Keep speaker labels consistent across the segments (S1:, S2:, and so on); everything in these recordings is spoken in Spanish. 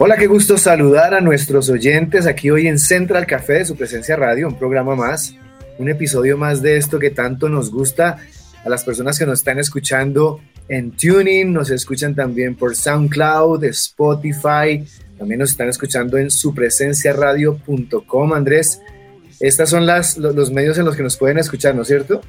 S1: Hola, qué gusto saludar a nuestros oyentes aquí hoy en Central Café de su presencia radio, un programa más, un episodio más de esto que tanto nos gusta a las personas que nos están escuchando en Tuning, nos escuchan también por SoundCloud, Spotify, también nos están escuchando en supresenciaradio.com, Andrés. Estas son las, los medios en los que nos pueden escuchar, ¿no es cierto?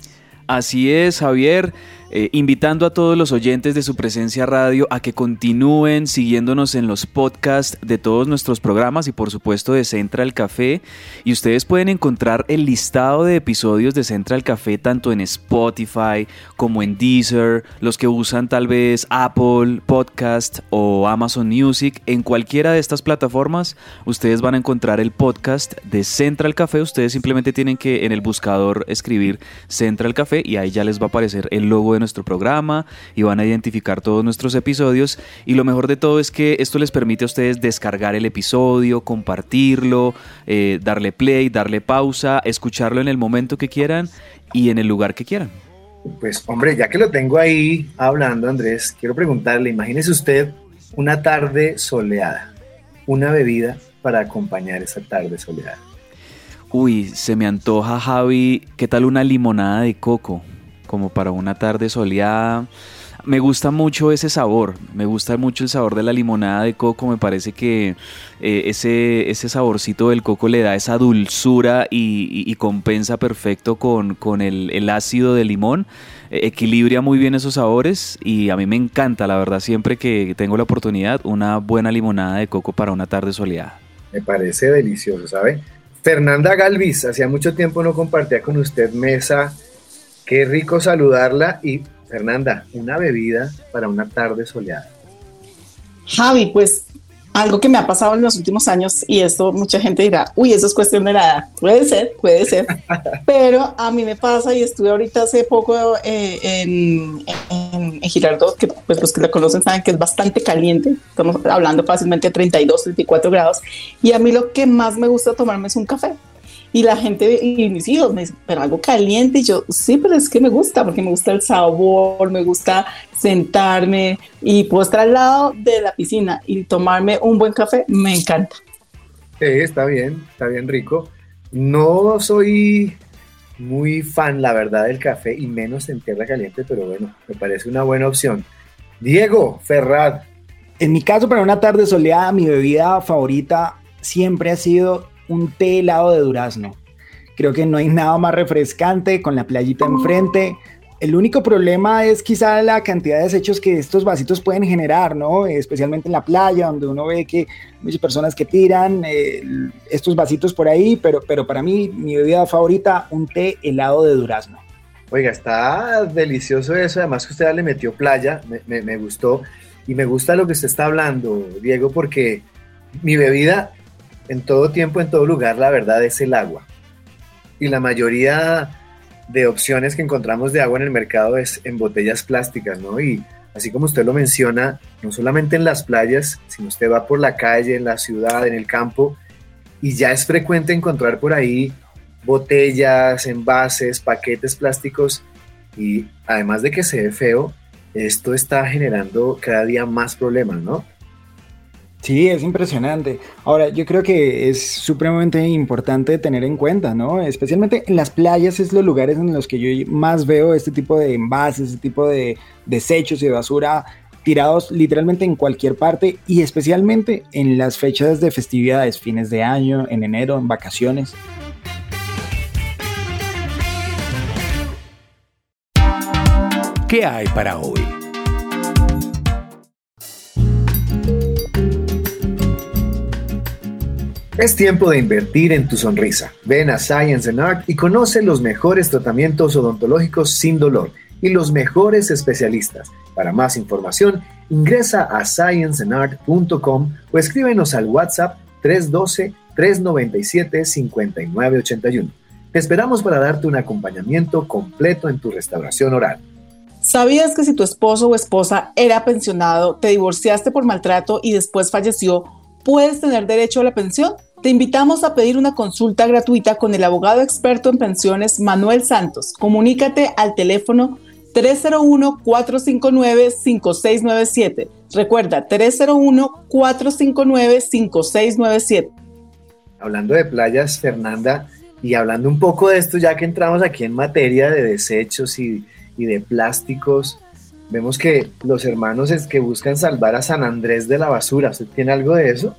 S2: Así es, Javier. Eh, invitando a todos los oyentes de su presencia radio a que continúen siguiéndonos en los podcasts de todos nuestros programas y por supuesto de Central Café. Y ustedes pueden encontrar el listado de episodios de Central Café tanto en Spotify como en Deezer, los que usan tal vez Apple Podcast o Amazon Music. En cualquiera de estas plataformas ustedes van a encontrar el podcast de Central Café. Ustedes simplemente tienen que en el buscador escribir Central Café y ahí ya les va a aparecer el logo de nuestro programa y van a identificar todos nuestros episodios. Y lo mejor de todo es que esto les permite a ustedes descargar el episodio, compartirlo, eh, darle play, darle pausa, escucharlo en el momento que quieran y en el lugar que quieran.
S1: Pues hombre, ya que lo tengo ahí hablando, Andrés, quiero preguntarle, imagínese usted una tarde soleada, una bebida para acompañar esa tarde soleada.
S2: Uy, se me antoja, Javi, ¿qué tal una limonada de coco? Como para una tarde soleada. Me gusta mucho ese sabor, me gusta mucho el sabor de la limonada de coco, me parece que eh, ese, ese saborcito del coco le da esa dulzura y, compensa perfecto con, con el, ácido del limón, e, equilibra muy bien esos sabores y a mí me encanta, la verdad, siempre que tengo la oportunidad, una buena limonada de coco para una tarde soleada.
S1: Me parece delicioso, ¿sabe? Fernanda Galvis, hacía mucho tiempo no compartía con usted mesa Qué rico saludarla y Fernanda, una bebida para una tarde soleada.
S3: Javi, pues algo que me ha pasado en los últimos años y esto mucha gente dirá, uy, eso es cuestión de nada. Puede ser, puede ser. Pero a mí me pasa y estuve ahorita hace poco eh, en, en, Girardot, que pues los que la conocen saben que es bastante caliente. Estamos hablando fácilmente de 32, 34 grados. Y a mí lo que más me gusta tomarme es un café. Y la gente y mis hijos me dicen, pero algo caliente. Y yo, sí, pero es que me gusta, porque me gusta el sabor, me gusta sentarme y puedo estar al lado de la piscina y tomarme un buen café, me encanta.
S1: Sí, está bien, está bien rico. No soy muy fan, la verdad, del café y menos en tierra caliente, pero bueno, me parece una buena opción. Diego, Ferrad.
S4: En mi caso, para una tarde soleada, mi bebida favorita siempre ha sido un té helado de durazno. Creo que no hay nada más refrescante con la playita enfrente. El único problema es quizá la cantidad de desechos que estos vasitos pueden generar, ¿no? Especialmente en la playa, donde uno ve que muchas personas que tiran eh, estos vasitos por ahí, pero, pero para mí, mi bebida favorita, un té helado de durazno.
S1: Oiga, está delicioso eso, además que usted le metió playa, me, me gustó, y me gusta lo que usted está hablando, Diego, porque mi bebida en todo tiempo, en todo lugar, la verdad es el agua. Y la mayoría de opciones que encontramos de agua en el mercado es en botellas plásticas, ¿no? Y así como usted lo menciona, no solamente en las playas, sino usted va por la calle, en la ciudad, en el campo, y ya es frecuente encontrar por ahí botellas, envases, paquetes plásticos, y además de que se ve feo, esto está generando cada día más problemas, ¿no?
S4: Sí, es impresionante. Ahora, yo creo que es supremamente importante tener en cuenta, ¿no? Especialmente en las playas es los lugares en los que yo más veo este tipo de envases, este tipo de desechos y de basura tirados literalmente en cualquier parte y especialmente en las fechas de festividades, fines de año, en enero, en vacaciones.
S5: ¿Qué hay para hoy?
S1: Es tiempo de invertir en tu sonrisa. Ven a Science and Art y conoce los mejores tratamientos odontológicos sin dolor y los mejores especialistas Para más información, ingresa a scienceandart.com o escríbenos al WhatsApp 312-397-5981. Te esperamos para darte un acompañamiento completo en tu restauración oral.
S3: ¿Sabías que si tu esposo o esposa era pensionado, te divorciaste por maltrato y después falleció, puedes tener derecho a la pensión? Te invitamos a pedir una consulta gratuita con el abogado experto en pensiones Manuel Santos. Comunícate al teléfono 301-459-5697. Recuerda, 301-459-5697.
S1: Hablando de playas, Fernanda, y hablando un poco de esto, ya que entramos aquí en materia de desechos y, de plásticos, vemos que los hermanos es que buscan salvar a San Andrés de la basura. ¿Usted tiene algo de eso?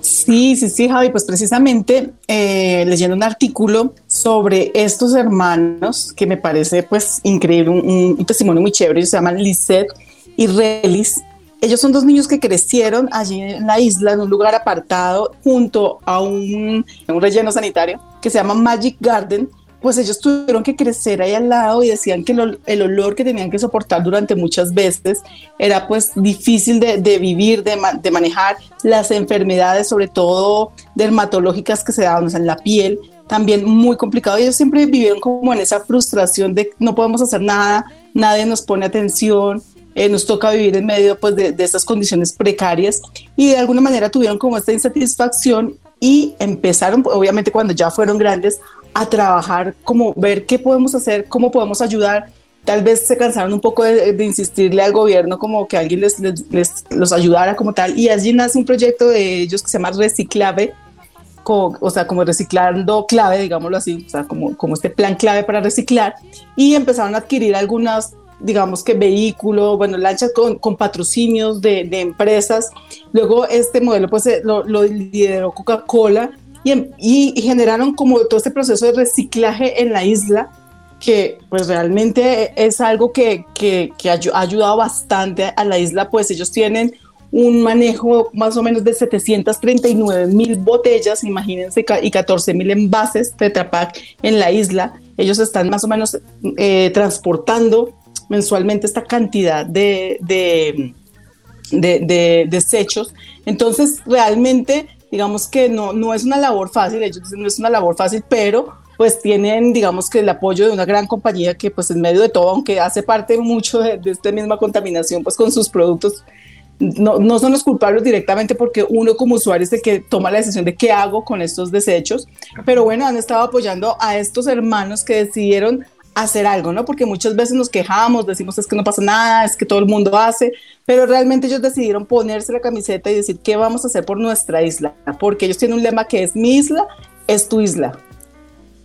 S3: Sí, sí, sí, Javi, pues precisamente eh, leyendo un artículo sobre estos hermanos que me parece pues increíble, un, testimonio muy chévere, se llaman Lisette y Relis. Ellos son dos niños que crecieron allí en la isla, en un lugar apartado, junto a un, un relleno sanitario que se llama Magic Garden, pues ellos tuvieron que crecer ahí al lado y decían que el, olor que tenían que soportar durante muchas veces era pues difícil de, vivir, de, manejar las enfermedades, sobre todo dermatológicas que se daban en la piel, también muy complicado. Ellos siempre vivieron como en esa frustración de no podemos hacer nada, nadie nos pone atención, eh, nos toca vivir en medio pues, de, de estas condiciones precarias y de alguna manera tuvieron como esta insatisfacción y empezaron, obviamente cuando ya fueron grandes, a trabajar, como ver qué podemos hacer, cómo podemos ayudar. Tal vez se cansaron un poco de, insistirle al gobierno como que alguien les, les, los ayudara como tal. Y allí nace un proyecto de ellos que se llama Reciclave, o sea, como reciclando clave, digámoslo así, o sea, como, como este plan clave para reciclar. Y empezaron a adquirir algunas digamos que vehículos, bueno, lanchas con, con patrocinios de, de, empresas. Luego este modelo pues lo, lo lideró Coca-Cola y, generaron como todo este proceso de reciclaje en la isla que pues realmente es algo que, que, ha ayudado bastante a la isla, pues ellos tienen un manejo más o menos de 739 mil botellas, imagínense, y 14 mil envases Tetra Pak en la isla. Ellos están más o menos eh, transportando mensualmente esta cantidad de, de, de, desechos. Entonces, realmente digamos que no, no es una labor fácil, ellos dicen no es una labor fácil, pero pues tienen, digamos que el apoyo de una gran compañía que pues en medio de todo, aunque hace parte mucho de, esta misma contaminación, pues con sus productos, no, no, son los culpables directamente porque uno como usuario es el que toma la decisión de qué hago con estos desechos, pero bueno, han estado apoyando a estos hermanos que decidieron hacer algo, ¿no? Porque muchas veces nos quejamos, decimos es que no pasa nada, es que todo el mundo hace, pero realmente ellos decidieron ponerse la camiseta y decir qué vamos a hacer por nuestra isla, porque ellos tienen un lema que es mi isla, es tu isla.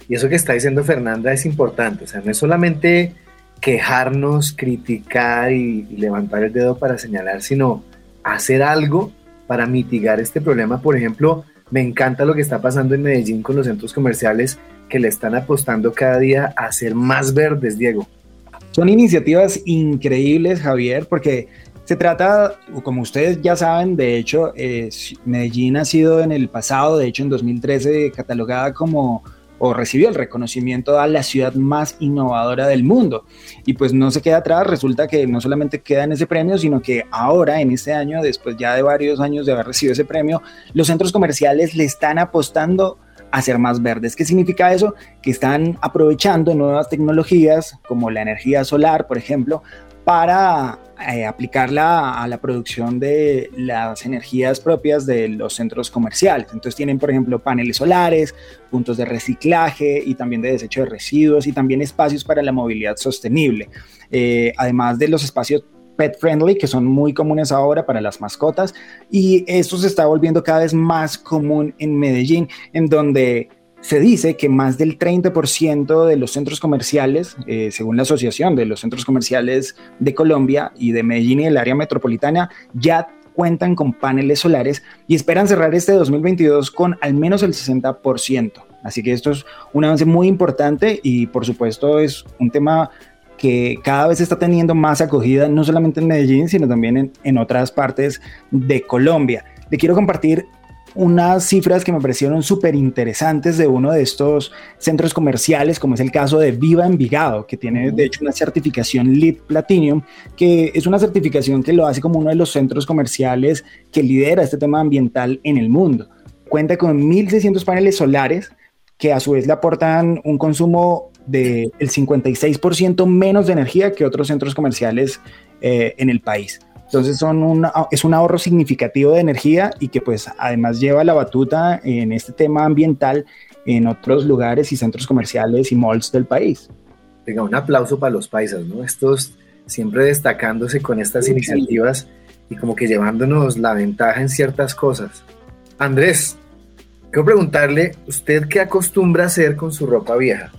S1: Y eso que está diciendo Fernanda es importante, o sea, no es solamente quejarnos, criticar y, levantar el dedo para señalar, sino hacer algo para mitigar este problema. Por ejemplo, me encanta lo que está pasando en Medellín con los centros comerciales que le están apostando cada día a ser más verdes, Diego.
S4: Son iniciativas increíbles, Javier, porque se trata, como ustedes ya saben, de hecho, Medellín ha sido en el pasado, de hecho en 2013, catalogada como o recibió el reconocimiento a la ciudad más innovadora del mundo. Y pues no se queda atrás, resulta que no solamente queda en ese premio, sino que ahora, en este año, después ya de varios años de haber recibido ese premio, los centros comerciales le están apostando a ser más verdes. ¿Qué significa eso? Que están aprovechando nuevas tecnologías como la energía solar, por ejemplo, para eh, aplicarla a la producción de las energías propias de los centros comerciales. Entonces tienen, por ejemplo, paneles solares, puntos de reciclaje y también de desecho de residuos y también espacios para la movilidad sostenible. Eh, además de los espacios pet friendly, que son muy comunes ahora para las mascotas, y esto se está volviendo cada vez más común en Medellín, en donde se dice que más del 30% de los centros comerciales, eh, según la Asociación de los Centros Comerciales de Colombia y de Medellín y del área metropolitana, ya cuentan con paneles solares y esperan cerrar este 2022 con al menos el 60%. Así que esto es un avance muy importante y por supuesto es un tema que cada vez está teniendo más acogida, no solamente en Medellín, sino también en, otras partes de Colombia. Le quiero compartir unas cifras que me parecieron súper interesantes de uno de estos centros comerciales, como es el caso de Viva Envigado, que tiene de hecho una certificación LEED Platinum, que es una certificación que lo hace como uno de los centros comerciales que lidera este tema ambiental en el mundo. Cuenta con 1.600 paneles solares que a su vez le aportan un consumo del 56% menos de energía que otros centros comerciales eh, en el país. Entonces son es un ahorro significativo de energía y que pues además lleva la batuta en este tema ambiental en otros lugares y centros comerciales y malls del país.
S1: Venga, un aplauso para los paisas, ¿no? Estos siempre destacándose con estas iniciativas y como que llevándonos la ventaja en ciertas cosas. Andrés, quiero preguntarle, ¿usted qué acostumbra hacer con su ropa vieja?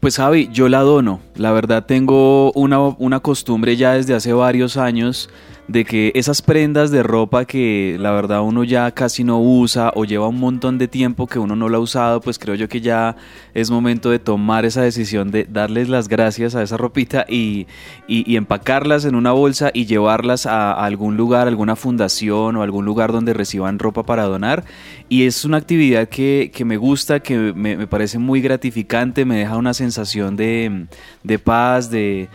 S2: Pues Javi, yo la dono. La verdad tengo una, una costumbre ya desde hace varios años de que esas prendas de ropa que la verdad uno ya casi no usa o lleva un montón de tiempo que uno no la ha usado, pues creo yo que ya es momento de tomar esa decisión de darles las gracias a esa ropita y, empacarlas en una bolsa y llevarlas a, algún lugar, alguna fundación o algún lugar donde reciban ropa para donar. Y es una actividad que, me gusta, que me, parece muy gratificante, me deja una sensación de, paz, de,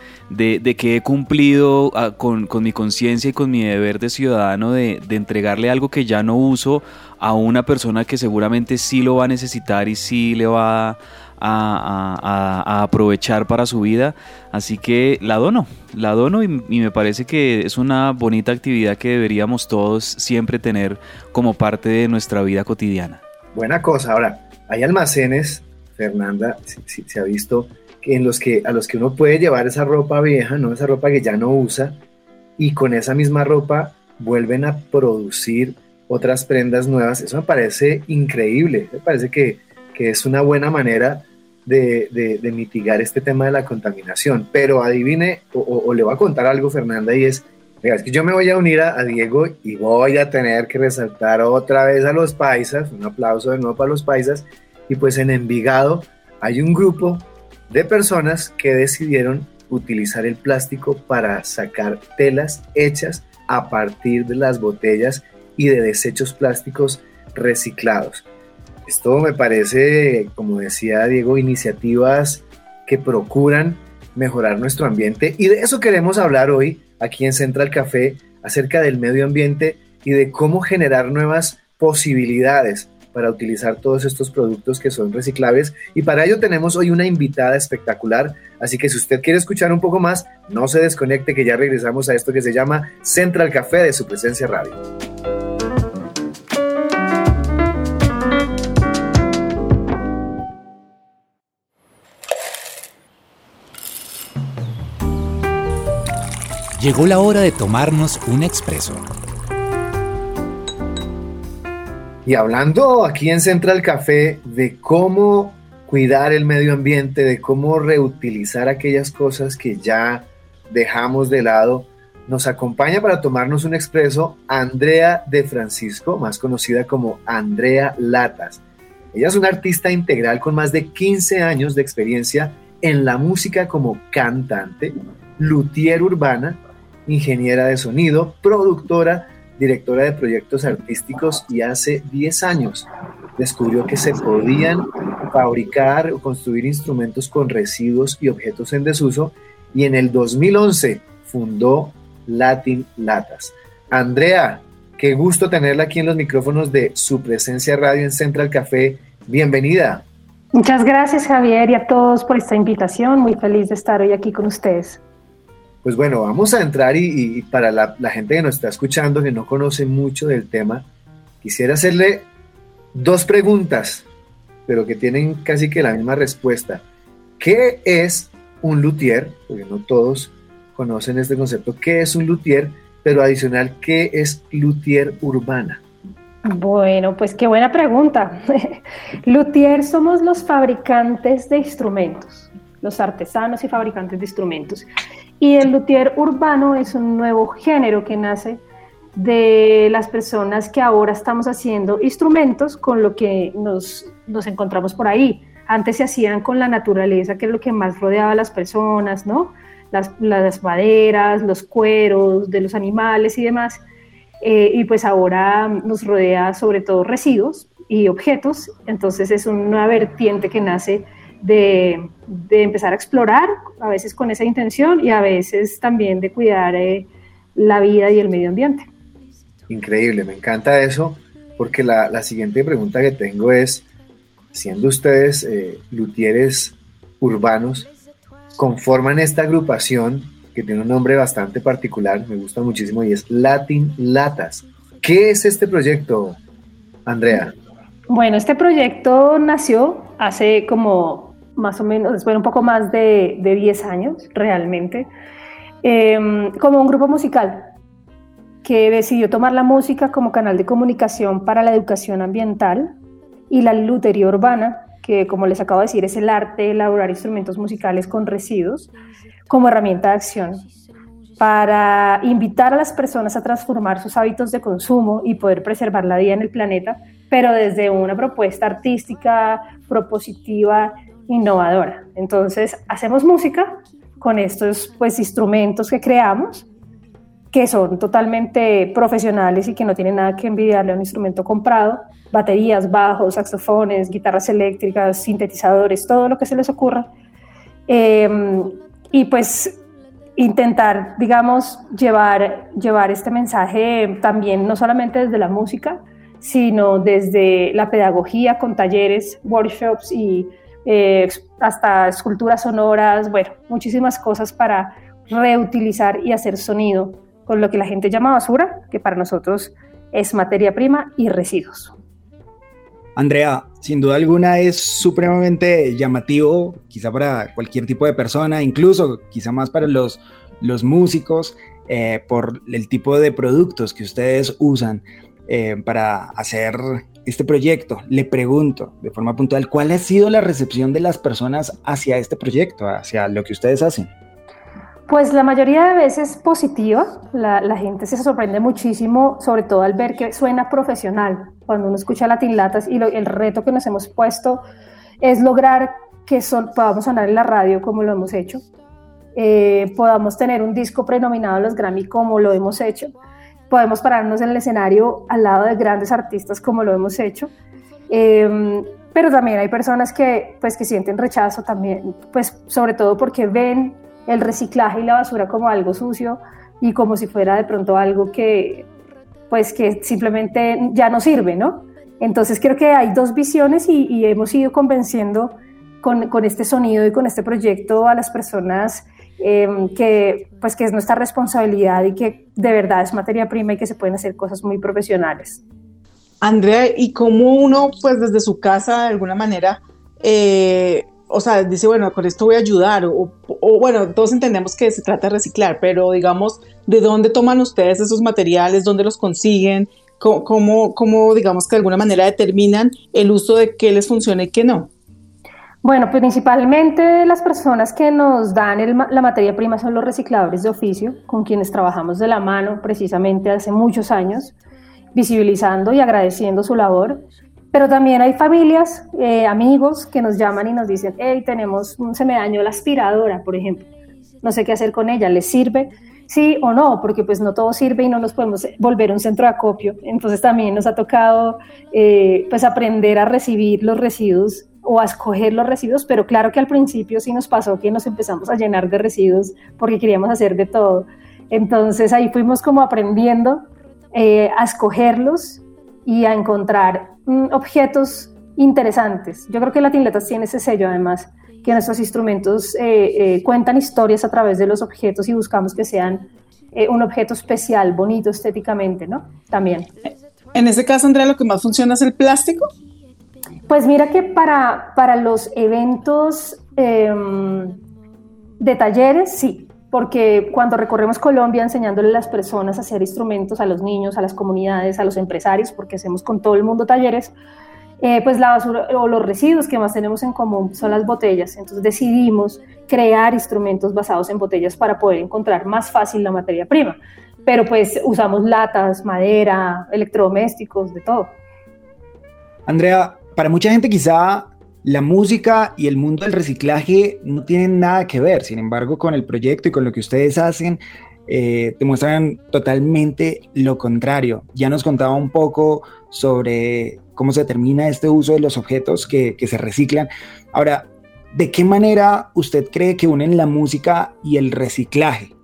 S2: que he cumplido ah, con mi conciencia y con mi deber de ciudadano de, entregarle algo que ya no uso a una persona que seguramente sí lo va a necesitar y sí le va a, aprovechar para su vida. Así que la dono, la dono y, me parece que es una bonita actividad que deberíamos todos siempre tener como parte de nuestra vida cotidiana.
S1: Buena cosa. Ahora, hay almacenes, Fernanda, si, se ha visto, en los que a los que uno puede llevar esa ropa vieja, no esa ropa que ya no usa, y con esa misma ropa vuelven a producir otras prendas nuevas. Eso me parece increíble, me parece que, es una buena manera de, mitigar este tema de la contaminación. Pero adivine, o, le voy a contar algo, Fernanda, y es, es que yo me voy a unir a, a, Diego y voy a tener que resaltar otra vez a los paisas, un aplauso de nuevo para los paisas, y pues en Envigado hay un grupo de personas que decidieron utilizar el plástico para sacar telas hechas a partir de las botellas y de desechos plásticos reciclados. Esto me parece, como decía Diego, iniciativas que procuran mejorar nuestro ambiente y de eso queremos hablar hoy aquí en Central Café acerca del medio ambiente y de cómo generar nuevas posibilidades para utilizar todos estos productos que son reciclables. Y para ello tenemos hoy una invitada espectacular. Así que si usted quiere escuchar un poco más, no se desconecte que ya regresamos a esto que se llama Central Café de su presencia radio.
S5: Llegó la hora de tomarnos un expreso
S1: Y hablando aquí en Central Café de cómo cuidar el medio ambiente, de cómo reutilizar aquellas cosas que ya dejamos de lado, nos acompaña para tomarnos un expreso Andrea de Francisco, más conocida como Andrea Latas. Ella es una artista integral con más de 15 años de experiencia en la música como cantante, luthier urbana, ingeniera de sonido, productora directora de proyectos artísticos y hace 10 años descubrió que se podían fabricar o construir instrumentos con residuos y objetos en desuso y en el 2011 fundó Latin Latas. Andrea, qué gusto tenerla aquí en los micrófonos de su presencia radio en Central Café. Bienvenida.
S6: Muchas gracias Javier y a todos por esta invitación. Muy feliz de estar hoy aquí con ustedes.
S1: Pues bueno, vamos a entrar y, para la, gente que nos está escuchando, que no conoce mucho del tema, quisiera hacerle dos preguntas, pero que tienen casi que la misma respuesta. ¿Qué es un luthier? Porque no todos conocen este concepto. ¿Qué es un luthier? Pero adicional, ¿qué es luthier urbana?
S6: Bueno, pues qué buena pregunta. luthier somos los fabricantes de instrumentos, los artesanos y fabricantes de instrumentos. Y el luthier urbano es un nuevo género que nace de las personas que ahora estamos haciendo instrumentos con lo que nos, nos encontramos por ahí. Antes se hacían con la naturaleza, que es lo que más rodeaba a las personas, ¿no? Las, maderas, los cueros de los animales y demás. eh, y pues ahora nos rodea sobre todo residuos y objetos, entonces es una vertiente que nace de, empezar a explorar, a veces con esa intención y a veces también de cuidar eh, la vida y el medio ambiente.
S1: Increíble, me encanta eso, porque la, siguiente pregunta que tengo es, siendo ustedes eh, luthieres urbanos, conforman esta agrupación que tiene un nombre bastante particular, me gusta muchísimo, y es Latin Latas. ¿Qué es este proyecto, Andrea?
S6: Bueno, este proyecto nació hace como más o menos, después un poco más de, de 10 años, realmente, em, como un grupo musical que decidió tomar la música como canal de comunicación para la educación ambiental y la lutería urbana, que como les acabo de decir es el arte de elaborar instrumentos musicales con residuos, como herramienta de acción para invitar a las personas a transformar sus hábitos de consumo y poder preservar la vida en el planeta, pero desde una propuesta artística, propositiva, innovadora. Entonces, hacemos música con estos pues, instrumentos que creamos, que son totalmente profesionales y que no tienen nada que envidiarle a un instrumento comprado, baterías, bajos, saxofones, guitarras eléctricas, sintetizadores, todo lo que se les ocurra. Eh, y pues intentar, digamos, llevar, llevar este mensaje también no solamente desde la música, sino desde la pedagogía con talleres, workshops y eh, hasta esculturas sonoras, bueno, muchísimas cosas para reutilizar y hacer sonido con lo que la gente llama basura, que para nosotros es materia prima y residuos.
S4: Andrea, sin duda alguna es supremamente llamativo, quizá para cualquier tipo de persona, incluso quizá más para los, los músicos, eh, por el tipo de productos que ustedes usan eh, para hacer este proyecto. Le pregunto de forma puntual, ¿cuál ha sido la recepción de las personas hacia este proyecto, hacia lo que ustedes hacen?
S6: Pues la mayoría de veces positiva, la, gente se sorprende muchísimo, sobre todo al ver que suena profesional. Cuando uno escucha Latin Latas y el reto que nos hemos puesto es lograr que podamos sonar en la radio como lo hemos hecho, eh, podamos tener un disco prenominado a los Grammy como lo hemos hecho, podemos pararnos en el escenario al lado de grandes artistas como lo hemos hecho. Eh, pero también hay personas que, pues, que sienten rechazo también, pues sobre todo porque ven el reciclaje y la basura como algo sucio y como si fuera de pronto algo que pues que simplemente ya no sirve, ¿no? Entonces creo que hay dos visiones y, hemos ido convenciendo con, con, este sonido y con este proyecto a las personas em, que pues que es nuestra responsabilidad y que de verdad es materia prima y que se pueden hacer cosas muy profesionales.
S3: Andrea, ¿y cómo uno pues desde su casa de alguna manera eh, o sea, dice, bueno, con esto voy a ayudar, o, bueno, todos entendemos que se trata de reciclar, pero digamos, ¿de dónde toman ustedes esos materiales? ¿Dónde los consiguen? ¿Cómo, cómo, digamos, que de alguna manera determinan el uso de qué les funciona y qué no?
S6: Bueno, principalmente las personas que nos dan la materia prima son los recicladores de oficio, con quienes trabajamos de la mano precisamente hace muchos años, visibilizando y agradeciendo su labor. Pero también hay familias, eh, amigos que nos llaman y nos dicen, hey, tenemos, se me dañó la aspiradora, por ejemplo. No sé qué hacer con ella, ¿les sirve? Sí o no, porque pues no todo sirve y no nos podemos volver un centro de acopio. Entonces también nos ha tocado eh, pues aprender a recibir los residuos o a escoger los residuos, pero claro que al principio sí nos pasó que nos empezamos a llenar de residuos porque queríamos hacer de todo. Entonces ahí fuimos como aprendiendo eh, a escogerlos y a encontrar mm, objetos interesantes. Yo creo que Latin Letters tiene ese sello además, que nuestros instrumentos eh, eh, cuentan historias a través de los objetos y buscamos que sean un objeto especial, bonito estéticamente, ¿no? También.
S3: En este caso, Andrea, lo que más funciona es el plástico.
S6: Pues mira que para, para los eventos em, de talleres, sí, porque cuando recorremos Colombia enseñándole a las personas a hacer instrumentos, a los niños, a las comunidades, a los empresarios, porque hacemos con todo el mundo talleres, eh, pues la basura o los residuos que más tenemos en común son las botellas. Entonces decidimos crear instrumentos basados en botellas para poder encontrar más fácil la materia prima. Pero pues usamos latas, madera, electrodomésticos, de todo.
S4: Andrea, para mucha gente quizá la música y el mundo del reciclaje no tienen nada que ver, sin embargo, con el proyecto y con lo que ustedes hacen, eh, demuestran totalmente lo contrario. Ya nos contaba un poco sobre cómo se termina este uso de los objetos que, que se reciclan. Ahora, ¿de qué manera usted cree que unen la música y el reciclaje?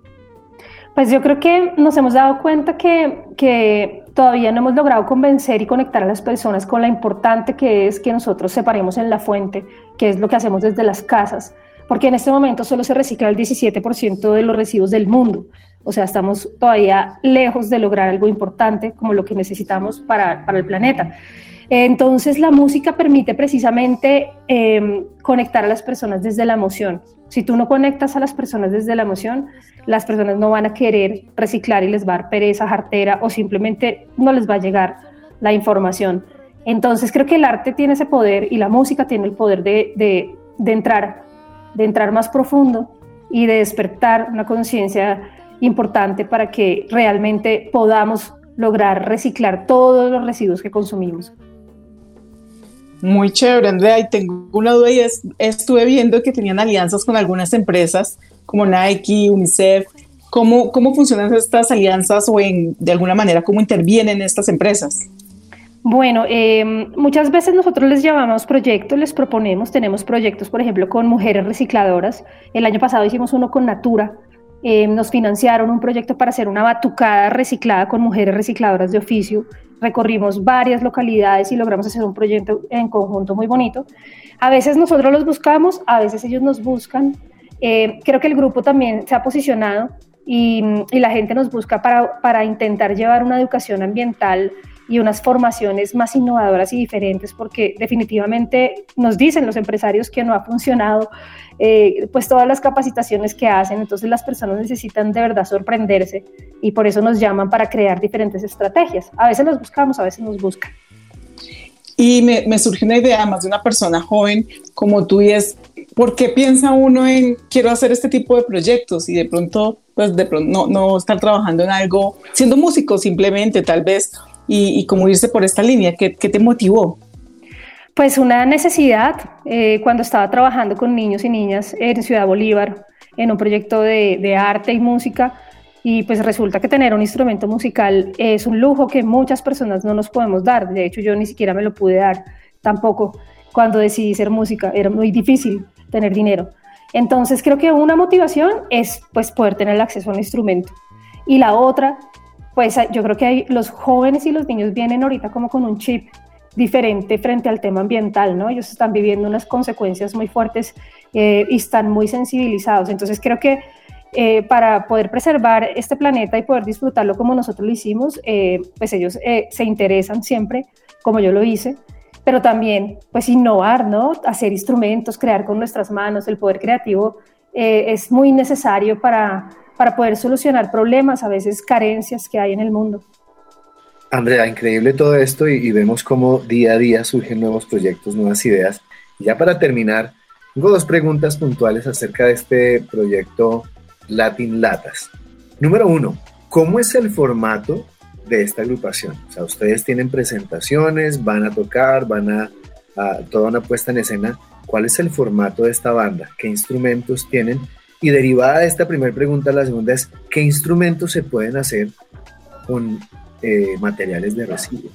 S6: Pues yo creo que nos hemos dado cuenta que, que, todavía no hemos logrado convencer y conectar a las personas con la importante que es que nosotros separemos en la fuente, que es lo que hacemos desde las casas, porque en este momento solo se recicla el 17% de los residuos del mundo. O sea, estamos todavía lejos de lograr algo importante como lo que necesitamos para, para el planeta. Entonces la música permite precisamente eh, conectar a las personas desde la emoción. Si tú no conectas a las personas desde la emoción, las personas no van a querer reciclar y les va a dar pereza, jartera o simplemente no les va a llegar la información. Entonces creo que el arte tiene ese poder y la música tiene el poder de, de, de entrar, de entrar más profundo y de despertar una conciencia importante para que realmente podamos lograr reciclar todos los residuos que consumimos.
S3: Muy chévere, Andrea. Y tengo una duda y es, estuve viendo que tenían alianzas con algunas empresas como Nike, UNICEF. ¿Cómo, cómo funcionan estas alianzas o de alguna manera cómo intervienen estas empresas?
S6: Bueno, eh, muchas veces nosotros les llamamos proyectos, les proponemos, tenemos proyectos, por ejemplo, con mujeres recicladoras. El año pasado hicimos uno con Natura. Eh, nos financiaron un proyecto para hacer una batucada reciclada con mujeres recicladoras de oficio recorrimos varias localidades y logramos hacer un proyecto en conjunto muy bonito. A veces nosotros los buscamos, a veces ellos nos buscan. Eh, creo que el grupo también se ha posicionado y, y la gente nos busca para, para intentar llevar una educación ambiental y unas formaciones más innovadoras y diferentes, porque definitivamente nos dicen los empresarios que no ha funcionado eh, pues todas las capacitaciones que hacen, entonces las personas necesitan de verdad sorprenderse y por eso nos llaman para crear diferentes estrategias. A veces los buscamos, a veces nos buscan.
S3: Y me, me surge una idea más de una persona joven como tú y es, ¿por qué piensa uno en quiero hacer este tipo de proyectos y de pronto, pues de pronto no, no estar trabajando en algo, siendo músico simplemente tal vez, y, y irse por esta línea? ¿Qué, qué te motivó?
S6: Pues una necesidad, eh, cuando estaba trabajando con niños y niñas en Ciudad Bolívar, en un proyecto de, de, arte y música, y pues resulta que tener un instrumento musical es un lujo que muchas personas no nos podemos dar, de hecho yo ni siquiera me lo pude dar tampoco cuando decidí ser música, era muy difícil tener dinero. Entonces creo que una motivación es pues poder tener el acceso a un instrumento. Y la otra pues yo creo que los jóvenes y los niños vienen ahorita como con un chip diferente frente al tema ambiental, ¿no? Ellos están viviendo unas consecuencias muy fuertes eh, y están muy sensibilizados. Entonces creo que eh, para poder preservar este planeta y poder disfrutarlo como nosotros lo hicimos, eh, pues ellos se interesan siempre, como yo lo hice, pero también pues innovar, ¿no? Hacer instrumentos, crear con nuestras manos, el poder creativo es muy necesario para para poder solucionar problemas, a veces carencias que hay en el mundo.
S1: Andrea, increíble todo esto y, vemos cómo día a día surgen nuevos proyectos, nuevas ideas. Y ya para terminar, tengo dos preguntas puntuales acerca de este proyecto Latin Latas. Número uno, ¿cómo es el formato de esta agrupación? O sea, ustedes tienen presentaciones, van a tocar, van a, a toda una puesta en escena. ¿Cuál es el formato de esta banda? ¿Qué instrumentos tienen? Y derivada de esta primera pregunta, la segunda es, ¿qué instrumentos se pueden hacer con eh, materiales de residuo?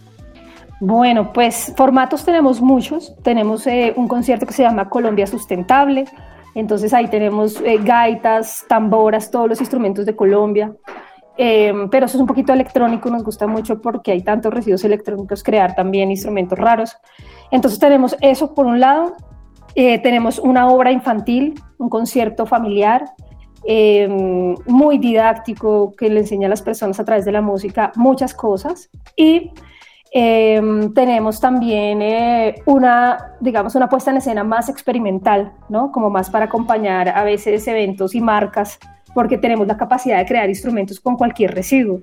S6: Bueno, pues formatos tenemos muchos. Tenemos eh, un concierto que se llama Colombia Sustentable. Entonces ahí tenemos eh, gaitas, tamboras, todos los instrumentos de Colombia. Pero eso es un poquito electrónico, nos gusta mucho porque hay tantos residuos electrónicos, crear también instrumentos raros. Entonces tenemos eso por un lado. Eh, tenemos una obra infantil, un concierto familiar, eh, muy didáctico que le enseña a las personas a través de la música muchas cosas. Y eh, tenemos también una, digamos, una puesta en escena más experimental, ¿no? Como más para acompañar a veces eventos y marcas, porque tenemos la capacidad de crear instrumentos con cualquier residuo.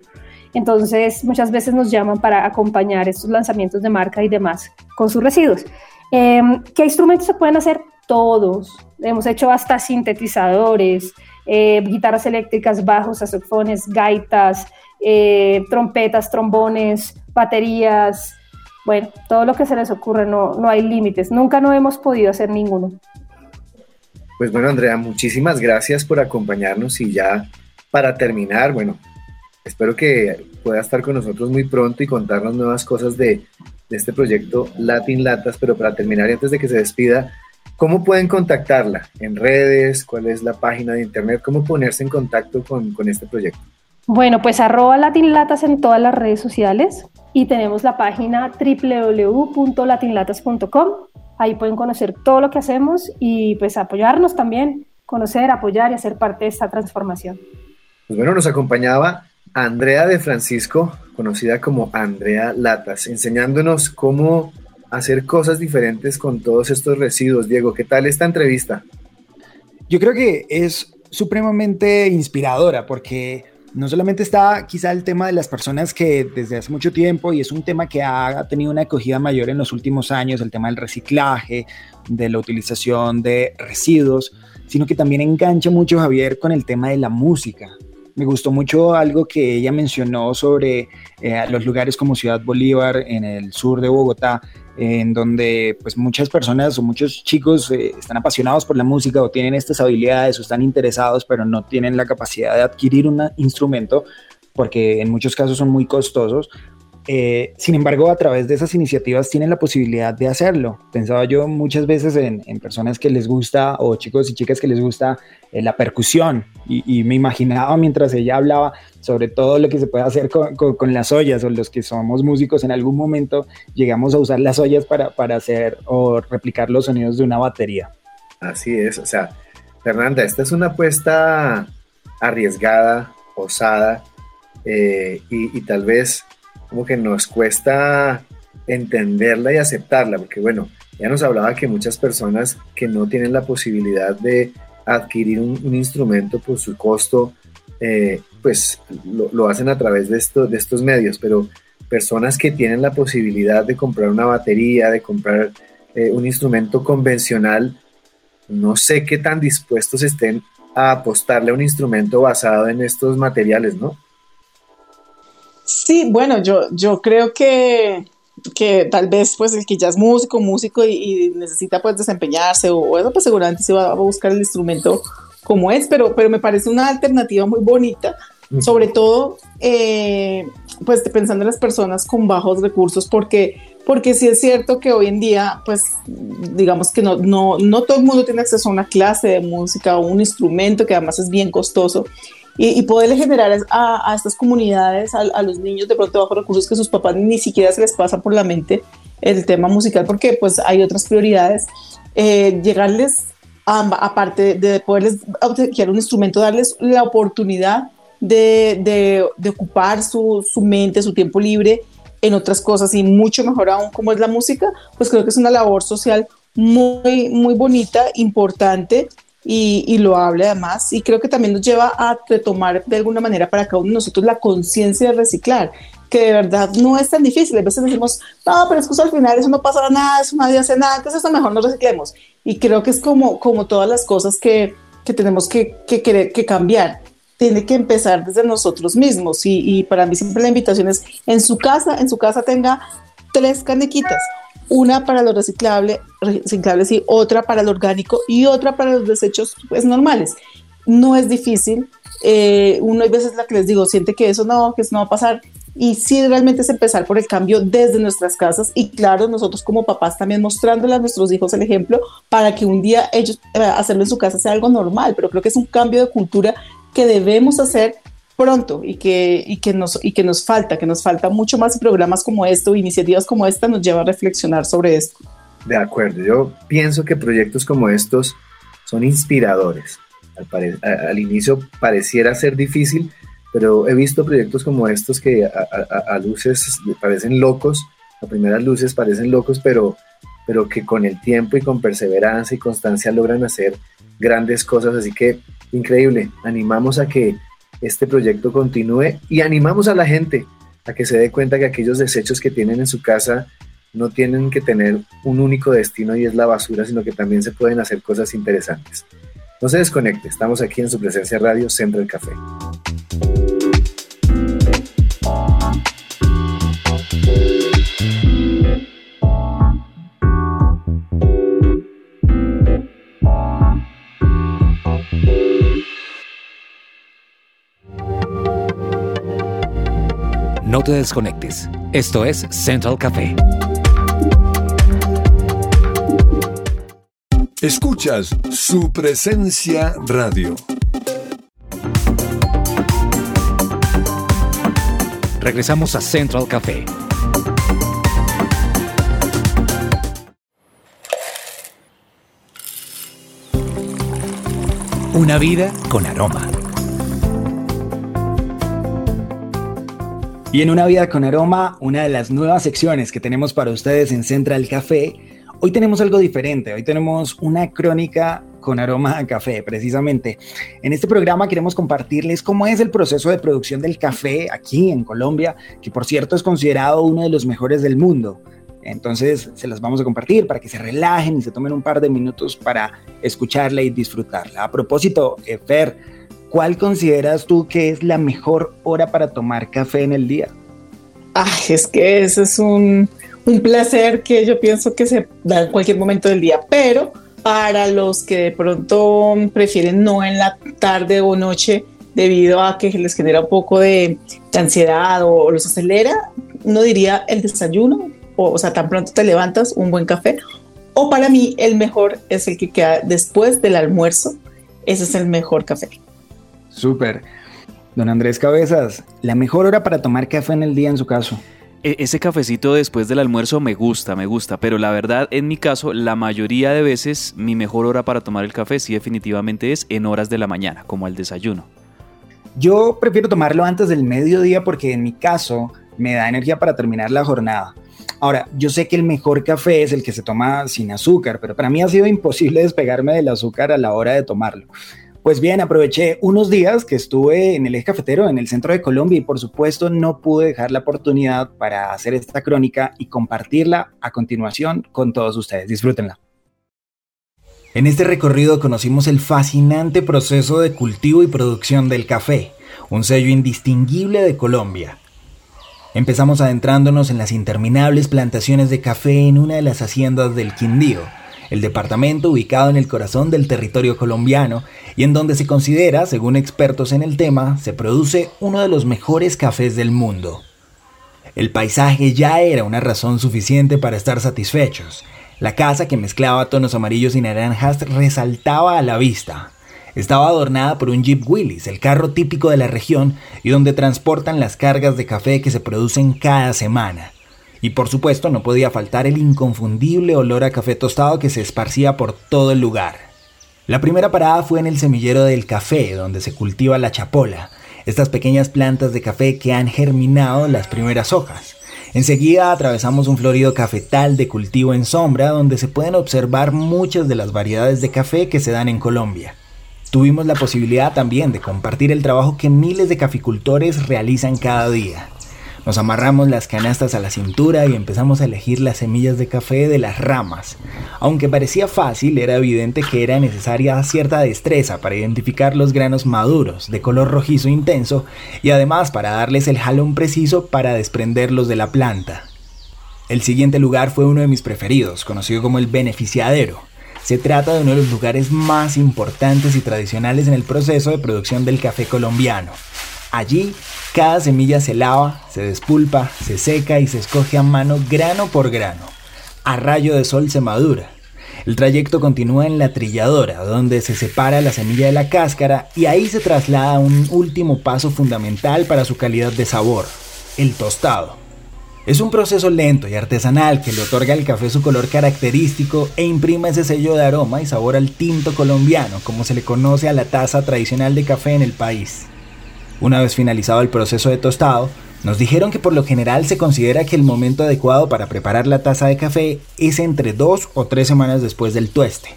S6: Entonces, muchas veces nos llaman para acompañar estos lanzamientos de marca y demás con sus residuos. Eh, ¿Qué instrumentos se pueden hacer? Todos. Hemos hecho hasta sintetizadores, eh, guitarras eléctricas, bajos, saxofones, gaitas, eh, trompetas, trombones, baterías. Bueno, todo lo que se les ocurre, no, no hay límites. Nunca no hemos podido hacer ninguno.
S1: Pues bueno, Andrea, muchísimas gracias por acompañarnos y ya para terminar, bueno, espero que pueda estar con nosotros muy pronto y contarnos nuevas cosas de, de este proyecto Latin Latas, pero para terminar y antes de que se despida, ¿Cómo pueden contactarla? ¿En redes? ¿Cuál es la página de internet? ¿Cómo ponerse en contacto con, con este proyecto?
S6: Bueno, pues arroba latinlatas en todas las redes sociales y tenemos la página www.latinlatas.com. Ahí pueden conocer todo lo que hacemos y pues apoyarnos también, conocer, apoyar y hacer parte de esta transformación.
S1: Pues bueno, nos acompañaba Andrea de Francisco, conocida como Andrea Latas, enseñándonos cómo hacer cosas diferentes con todos estos residuos. Diego, ¿qué tal esta entrevista?
S4: Yo creo que es supremamente inspiradora porque no solamente está quizá el tema de las personas que desde hace mucho tiempo, y es un tema que ha tenido una acogida mayor en los últimos años, el tema del reciclaje, de la utilización de residuos, sino que también engancha mucho Javier con el tema de la música. Me gustó mucho algo que ella mencionó sobre eh, los lugares como Ciudad Bolívar en el sur de Bogotá, en donde pues muchas personas o muchos chicos eh, están apasionados por la música o tienen estas habilidades o están interesados pero no tienen la capacidad de adquirir un instrumento porque en muchos casos son muy costosos eh, sin embargo, a través de esas iniciativas tienen la posibilidad de hacerlo. Pensaba yo muchas veces en, personas que les gusta o chicos y chicas que les gusta eh, la percusión y, me imaginaba mientras ella hablaba sobre todo lo que se puede hacer con, las ollas o los que somos músicos en algún momento llegamos a usar las ollas para, para hacer o replicar los sonidos de una batería.
S1: Así es, o sea, Fernanda, esta es una apuesta arriesgada, osada eh, y, y tal vez como que nos cuesta entenderla y aceptarla, porque bueno, ya nos hablaba que muchas personas que no tienen la posibilidad de adquirir un, instrumento por su costo, eh, pues lo, hacen a través de, esto, de estos medios, pero personas que tienen la posibilidad de comprar una batería, de comprar eh, un instrumento convencional, no sé qué tan dispuestos estén a apostarle a un instrumento basado en estos materiales, ¿no?
S3: Sí, bueno, yo, yo creo que, que tal vez pues el que ya es músico, músico y, necesita pues desempeñarse o bueno, pues seguramente se va a buscar el instrumento como es, pero, pero me parece una alternativa muy bonita, sobre todo eh, pues pensando en las personas con bajos recursos, porque, porque sí es cierto que hoy en día pues digamos que no, no, no todo el mundo tiene acceso a una clase de música o un instrumento que además es bien costoso y, poderle generar a, estas comunidades, a, los niños de pronto bajo recursos que sus papás ni siquiera se les pasa por la mente el tema musical porque pues hay otras prioridades, eh, llegarles aparte de poderles obsequiar un instrumento, darles la oportunidad de, de, de ocupar su, su, mente, su tiempo libre en otras cosas y mucho mejor aún como es la música, pues creo que es una labor social muy, muy bonita, importante y, y, lo hable además. Y creo que también nos lleva a retomar de alguna manera para cada uno de nosotros la conciencia de reciclar, que de verdad no es tan difícil. A veces decimos, no, pero es que al final eso no pasa nada, eso nadie hace nada, entonces eso mejor no reciclemos. Y creo que es como, como todas las cosas que, que tenemos que, que, querer, que cambiar. Tiene que empezar desde nosotros mismos. Y, y para mí siempre la invitación es, en su casa, en su casa tenga tres canequitas una para lo reciclable, reciclable sí, otra para lo orgánico y otra para los desechos pues, normales. No es difícil. Eh, uno hay veces la que les digo, siente que eso no, que eso no va a pasar. Y sí, realmente es empezar por el cambio desde nuestras casas y claro, nosotros como papás también mostrándole a nuestros hijos el ejemplo para que un día ellos eh, hacerlo en su casa sea algo normal, pero creo que es un cambio de cultura que debemos hacer pronto y que, y que, nos, y que nos falta, que nos falta mucho más programas como esto, iniciativas como esta nos lleva a reflexionar sobre esto.
S1: De acuerdo, yo pienso que proyectos como estos son inspiradores. Al, al inicio pareciera ser difícil, pero he visto proyectos como estos que a, luces parecen locos, a primeras luces parecen locos, pero, pero que con el tiempo y con perseverancia y constancia logran hacer grandes cosas. Así que increíble, animamos a que este proyecto continúe y animamos a la gente a que se dé cuenta que aquellos desechos que tienen en su casa no tienen que tener un único destino y es la basura, sino que también se pueden hacer cosas interesantes. No se desconecte, estamos aquí en su presencia radio Centro del Café.
S5: No te desconectes. Esto es Central Café.
S7: Escuchas su presencia radio.
S5: Regresamos a Central Café. Una vida con aroma.
S4: Y en Una vida con aroma, una de las nuevas secciones que tenemos para ustedes en Central Café, hoy tenemos algo diferente. Hoy tenemos una crónica con aroma a café, precisamente. En este programa queremos compartirles cómo es el proceso de producción del café aquí en Colombia, que por cierto es considerado uno de los mejores del mundo. Entonces se las vamos a compartir para que se relajen y se tomen un par de minutos para escucharla y disfrutarla. A propósito, eh, Fer, ¿cuál consideras tú que es la mejor hora para tomar café en el día?
S3: Ay, es que eso es un, un placer que yo pienso que se da en cualquier momento del día, pero para los que de pronto prefieren no en la tarde o noche debido a que les genera un poco de, ansiedad o los acelera, no diría el desayuno, o, sea, tan pronto te levantas, un buen café. O para mí el mejor es el que queda después del almuerzo. Ese es el mejor café.
S4: Súper. Don Andrés Cabezas, la mejor hora para tomar café en el día en su caso.
S2: E, ese cafecito después del almuerzo me gusta, me gusta, pero la verdad, en mi caso, la mayoría de veces mi mejor hora para tomar el café sí definitivamente es en horas de la mañana, como al desayuno.
S4: Yo prefiero tomarlo antes del mediodía porque en mi caso me da energía para terminar la jornada. Ahora, yo sé que el mejor café es el que se toma sin azúcar, pero para mí ha sido imposible despegarme del azúcar a la hora de tomarlo. Pues bien, aproveché unos días que estuve en el eje cafetero en el centro de Colombia y por supuesto no pude dejar la oportunidad para hacer esta crónica y compartirla a continuación con todos ustedes. Disfrútenla. En este recorrido conocimos el fascinante proceso de cultivo y producción del café, un sello indistinguible de Colombia Empezamos adentrándonos en las interminables plantaciones de café en una de las haciendas del Quindío, el departamento ubicado en el corazón del territorio colombiano y en donde se considera, según expertos en el tema, se produce uno de los mejores cafés del mundo. El paisaje ya era una razón suficiente para estar satisfechos. La casa que mezclaba tonos amarillos y naranjas resaltaba a la vista, estaba adornada por un Jeep Willys, el carro típico de la región y donde transportan las cargas de café que se producen cada semana. Y por supuesto no podía faltar el inconfundible olor a café tostado que se esparcía por todo el lugar. La primera parada fue en el semillero del café, donde se cultiva la chapola, estas pequeñas plantas de café que han germinado las primeras hojas. Enseguida atravesamos un florido cafetal de cultivo en sombra donde se pueden observar muchas de las variedades de café que se dan en Colombia. Tuvimos la posibilidad también de compartir el trabajo que miles de caficultores realizan cada día. Nos amarramos las canastas a la cintura y empezamos a elegir las semillas de café de las ramas. Aunque parecía fácil, era evidente que era necesaria cierta destreza para identificar los granos maduros, de color rojizo intenso, y además para darles el jalón preciso para desprenderlos de la planta. El siguiente lugar fue uno de mis preferidos, conocido como el beneficiadero. Se trata de uno de los lugares más importantes y tradicionales en el proceso de producción del café colombiano. Allí, cada semilla se lava, se despulpa, se seca y se escoge a mano grano por grano. A rayo de sol se madura. El trayecto continúa en la trilladora, donde se separa la semilla de la cáscara y ahí se traslada un último paso fundamental para su calidad de sabor, el tostado. Es un proceso lento y artesanal que le otorga al café su color característico e imprime ese sello de aroma y sabor al tinto colombiano, como se le conoce a la taza tradicional de café en el país. Una vez finalizado el proceso de tostado, nos dijeron que por lo general se considera que el momento adecuado para preparar la taza de café es entre dos o tres semanas después del tueste.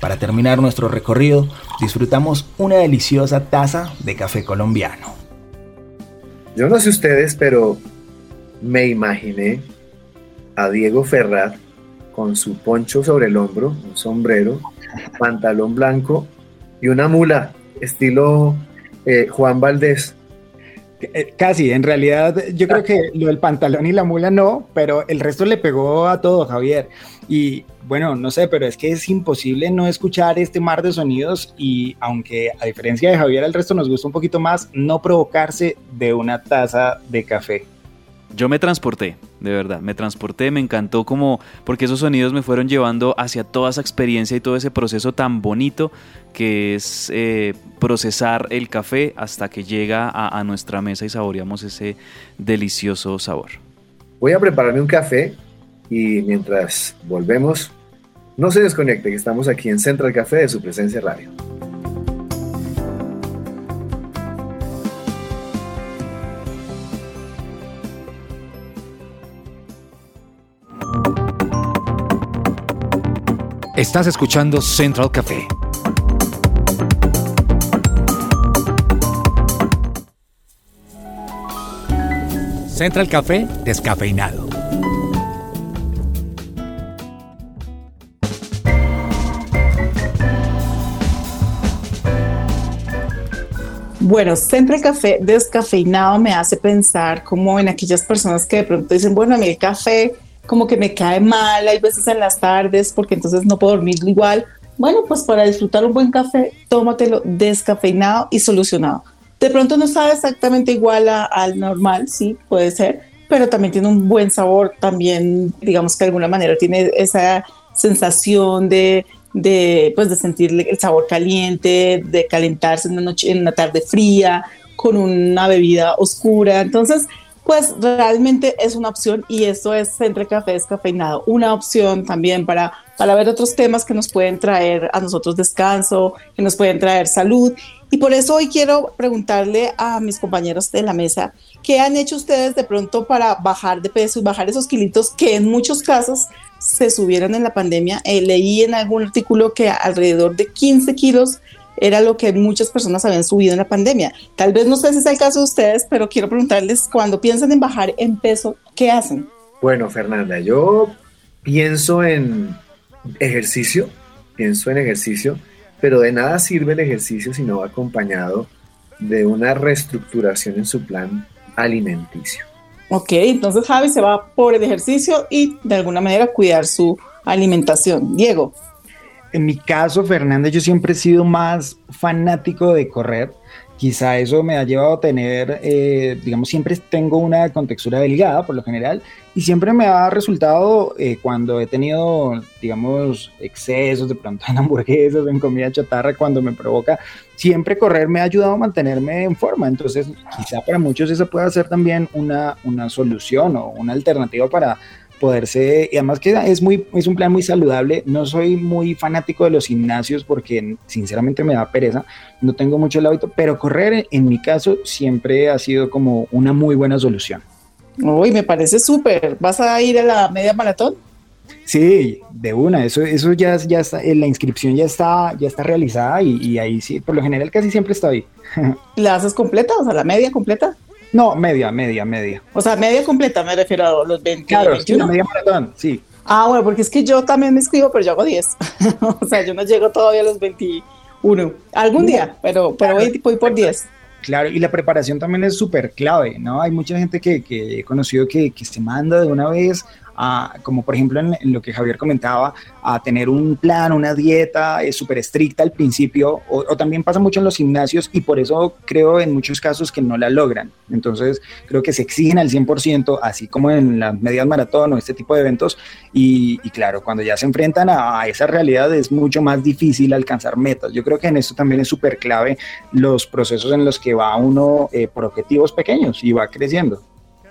S4: Para terminar nuestro recorrido, disfrutamos una deliciosa taza de café colombiano.
S1: Yo no sé ustedes, pero me imaginé a Diego Ferrat con su poncho sobre el hombro, un sombrero, pantalón blanco y una mula, estilo eh, Juan Valdés.
S4: Eh, casi, en realidad yo creo que lo del pantalón y la mula no, pero el resto le pegó a todo, Javier. Y bueno, no sé, pero es que es imposible no escuchar este mar de sonidos y aunque a diferencia de Javier el resto nos gusta un poquito más, no provocarse de una taza de café.
S2: Yo me transporté, de verdad, me transporté, me encantó como, porque esos sonidos me fueron llevando hacia toda esa experiencia y todo ese proceso tan bonito que es eh, procesar el café hasta que llega a, a nuestra mesa y saboreamos ese delicioso sabor.
S1: Voy a prepararme un café y mientras volvemos, no se desconecte que estamos aquí en Central Café de su presencia radio.
S5: Estás escuchando Central Café. Central Café descafeinado.
S3: Bueno, Central Café descafeinado me hace pensar como en aquellas personas que de pronto dicen, bueno, a mí el café como que me cae mal, hay veces en las tardes porque entonces no puedo dormir igual. Bueno, pues para disfrutar un buen café, tómatelo descafeinado y solucionado. De pronto no sabe exactamente igual a- al normal, sí, puede ser, pero también tiene un buen sabor, también digamos que de alguna manera tiene esa sensación de, de, pues de sentir el sabor caliente, de calentarse en una noche, en una tarde fría, con una bebida oscura. Entonces, pues realmente es una opción y esto es Entre Café Descafeinado, una opción también para, para ver otros temas que nos pueden traer a nosotros descanso, que nos pueden traer salud. Y por eso hoy quiero preguntarle a mis compañeros de la mesa, ¿qué han hecho ustedes de pronto para bajar de peso y bajar esos kilitos que en muchos casos se subieron en la pandemia? Eh, leí en algún artículo que alrededor de 15 kilos era lo que muchas personas habían subido en la pandemia. Tal vez no sé si es el caso de ustedes, pero quiero preguntarles, cuando piensan en bajar en peso, ¿qué hacen?
S1: Bueno, Fernanda, yo pienso en ejercicio, pienso en ejercicio, pero de nada sirve el ejercicio si no va acompañado de una reestructuración en su plan alimenticio.
S3: Ok, entonces Javi se va por el ejercicio y de alguna manera cuidar su alimentación. Diego.
S4: En mi caso, Fernanda, yo siempre he sido más fanático de correr. Quizá eso me ha llevado a tener, eh, digamos, siempre tengo una contextura delgada por lo general y siempre me ha resultado eh, cuando he tenido, digamos, excesos de pronto en hamburguesas, en comida chatarra, cuando me provoca, siempre correr me ha ayudado a mantenerme en forma. Entonces, quizá para muchos esa pueda ser también una, una solución o una alternativa para poderse, y además que es, muy, es un plan muy saludable, no soy muy fanático de los gimnasios porque sinceramente me da pereza, no tengo mucho el hábito, pero correr en mi caso siempre ha sido como una muy buena solución.
S3: Uy, me parece súper. ¿Vas a ir a la media maratón?
S4: Sí, de una, eso, eso ya, ya está, la inscripción ya está, ya está realizada y, y ahí sí, por lo general casi siempre estoy.
S3: ¿La haces completa? O sea, la media completa.
S4: No, media, media, media.
S3: O sea, media completa me refiero a los 20,
S4: Claro,
S3: 21.
S4: sí, media maratón, sí.
S3: Ah, bueno, porque es que yo también me escribo, pero yo hago 10. o sea, yo no llego todavía a los 21. Algún día, pero, pero voy, voy por 10.
S4: Claro, y la preparación también es súper clave, ¿no? Hay mucha gente que, que he conocido que, que, se manda de una vez a, como por ejemplo en, lo que Javier comentaba, a tener un plan, una dieta eh, súper estricta al principio, o, también pasa mucho en los gimnasios y por eso creo en muchos casos que no la logran. Entonces, creo que se exigen al 100%, así como en las medias maratón o este tipo de eventos, y, claro, cuando ya se enfrentan a, a, esa realidad es mucho más difícil alcanzar metas. Yo creo que en esto también es súper clave los procesos en los que va uno eh, por objetivos pequeños y va creciendo.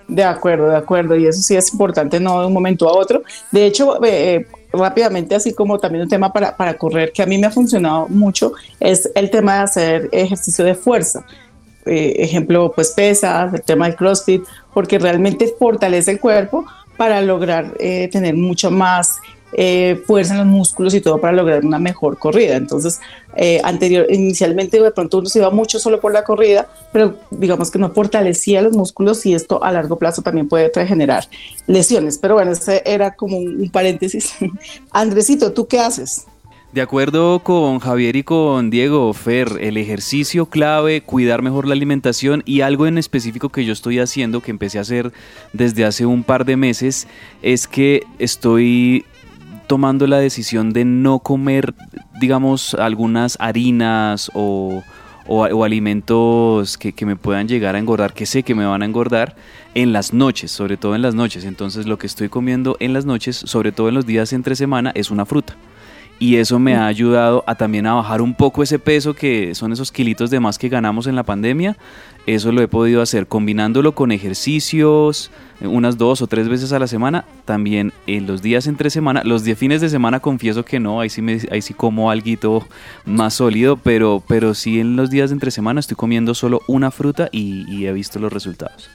S3: De acuerdo, de acuerdo, y eso sí es importante, no de un momento a otro. De hecho, eh, rápidamente, así como también un tema para, para correr que a mí me ha funcionado mucho, es el tema de hacer ejercicio de fuerza. Eh, ejemplo, pues pesas, el tema del CrossFit, porque realmente fortalece el cuerpo para lograr eh, tener mucho más eh, fuerza en los músculos y todo para lograr una mejor corrida. Entonces, eh, anterior, inicialmente de pronto uno se iba mucho solo por la corrida, pero digamos que no fortalecía los músculos y esto a largo plazo también puede generar lesiones. Pero bueno, ese era como un, un paréntesis. Andresito, ¿tú qué haces?
S2: De acuerdo con Javier y con Diego, Fer, el ejercicio clave, cuidar mejor la alimentación y algo en específico que yo estoy haciendo, que empecé a hacer desde hace un par de meses, es que estoy tomando la decisión de no comer, digamos, algunas harinas o, o, alimentos que, que, me puedan llegar a engordar, que sé que me van a engordar en las noches, sobre todo en las noches. Entonces lo que estoy comiendo en las noches, sobre todo en los días entre semana, es una fruta y eso me ha ayudado a también a bajar un poco ese peso que son esos kilitos de más que ganamos en la pandemia. Eso lo he podido hacer combinándolo con ejercicios eh, unas dos o tres veces a la semana, también en los días entre semana, los fines de semana confieso que no, ahí sí, me, ahí sí como algo más sólido, pero, pero sí en los días de entre semana estoy comiendo solo una fruta y, y he visto los resultados.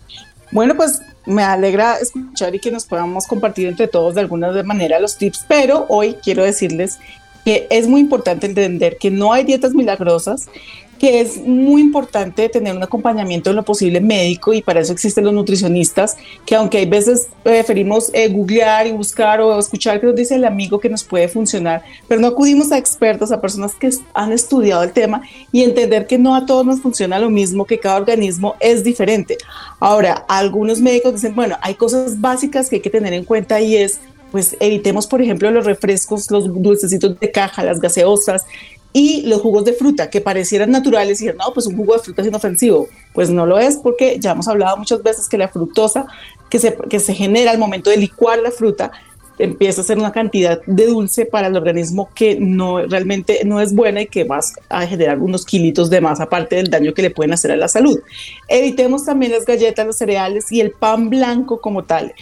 S3: Bueno, pues me alegra escuchar y que nos podamos compartir entre todos de alguna manera los tips, pero hoy quiero decirles que es muy importante entender que no hay dietas milagrosas, que es muy importante tener un acompañamiento en lo posible médico y para eso existen los nutricionistas, que aunque hay veces preferimos eh, googlear y buscar o escuchar qué nos dice el amigo que nos puede funcionar, pero no acudimos a expertos, a personas que han estudiado el tema y entender que no a todos nos funciona lo mismo, que cada organismo es diferente. Ahora, algunos médicos dicen, bueno, hay cosas básicas que hay que tener en cuenta y es pues evitemos, por ejemplo, los refrescos, los dulcecitos de caja, las gaseosas, y los jugos de fruta que parecieran naturales y no, pues un jugo de fruta es inofensivo. Pues no lo es porque ya hemos hablado muchas veces que la fructosa que se, que se genera al momento de licuar la fruta empieza a ser una cantidad de dulce para el organismo que no realmente no es buena y que va a generar unos kilitos de más aparte del daño que le pueden hacer a la salud. Evitemos también las galletas, los cereales y el pan blanco como tal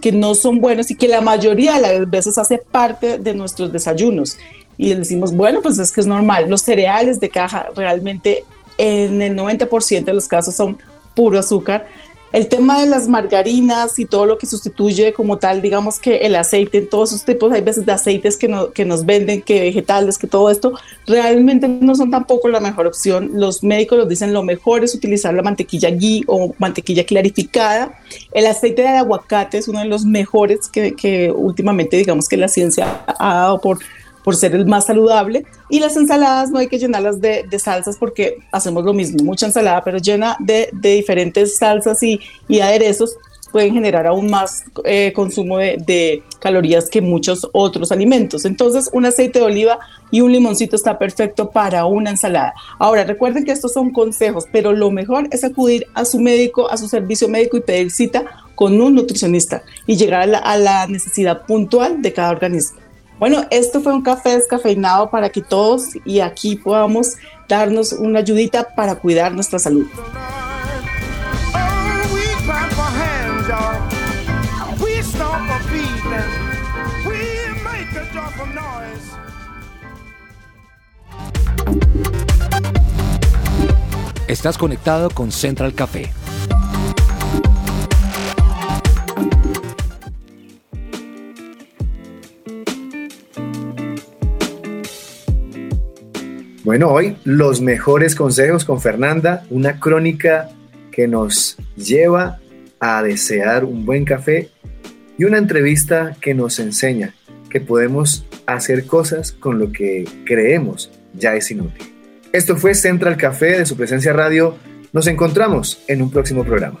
S3: que no son buenos y que la mayoría de las veces hace parte de nuestros desayunos y decimos, bueno, pues es que es normal. Los cereales de caja realmente en el 90% de los casos son puro azúcar. El tema de las margarinas y todo lo que sustituye como tal, digamos que el aceite, todos esos tipos, hay veces de aceites que, no, que nos venden, que vegetales, que todo esto, realmente no son tampoco la mejor opción. Los médicos nos dicen lo mejor es utilizar la mantequilla ghee o mantequilla clarificada. El aceite de aguacate es uno de los mejores que, que últimamente digamos que la ciencia ha dado por por ser el más saludable. Y las ensaladas no hay que llenarlas de, salsas porque hacemos lo mismo, mucha ensalada, pero llena de, diferentes salsas y, aderezos pueden generar aún más eh, consumo de, calorías que muchos otros alimentos. Entonces, un aceite de oliva y un limoncito está perfecto para una ensalada. Ahora, recuerden que estos son consejos, pero lo mejor es acudir a su médico, a su servicio médico y pedir cita con un nutricionista y llegar a la necesidad puntual de cada organismo. Bueno, esto fue un café descafeinado para que todos y aquí podamos darnos una ayudita para cuidar nuestra salud.
S5: Estás conectado con Central Café.
S1: Bueno, hoy los mejores consejos con Fernanda, una crónica que nos lleva a desear un buen café y una entrevista que nos enseña que podemos hacer cosas con lo que creemos ya es inútil. Esto fue Central Café de su presencia radio. Nos encontramos en un próximo programa.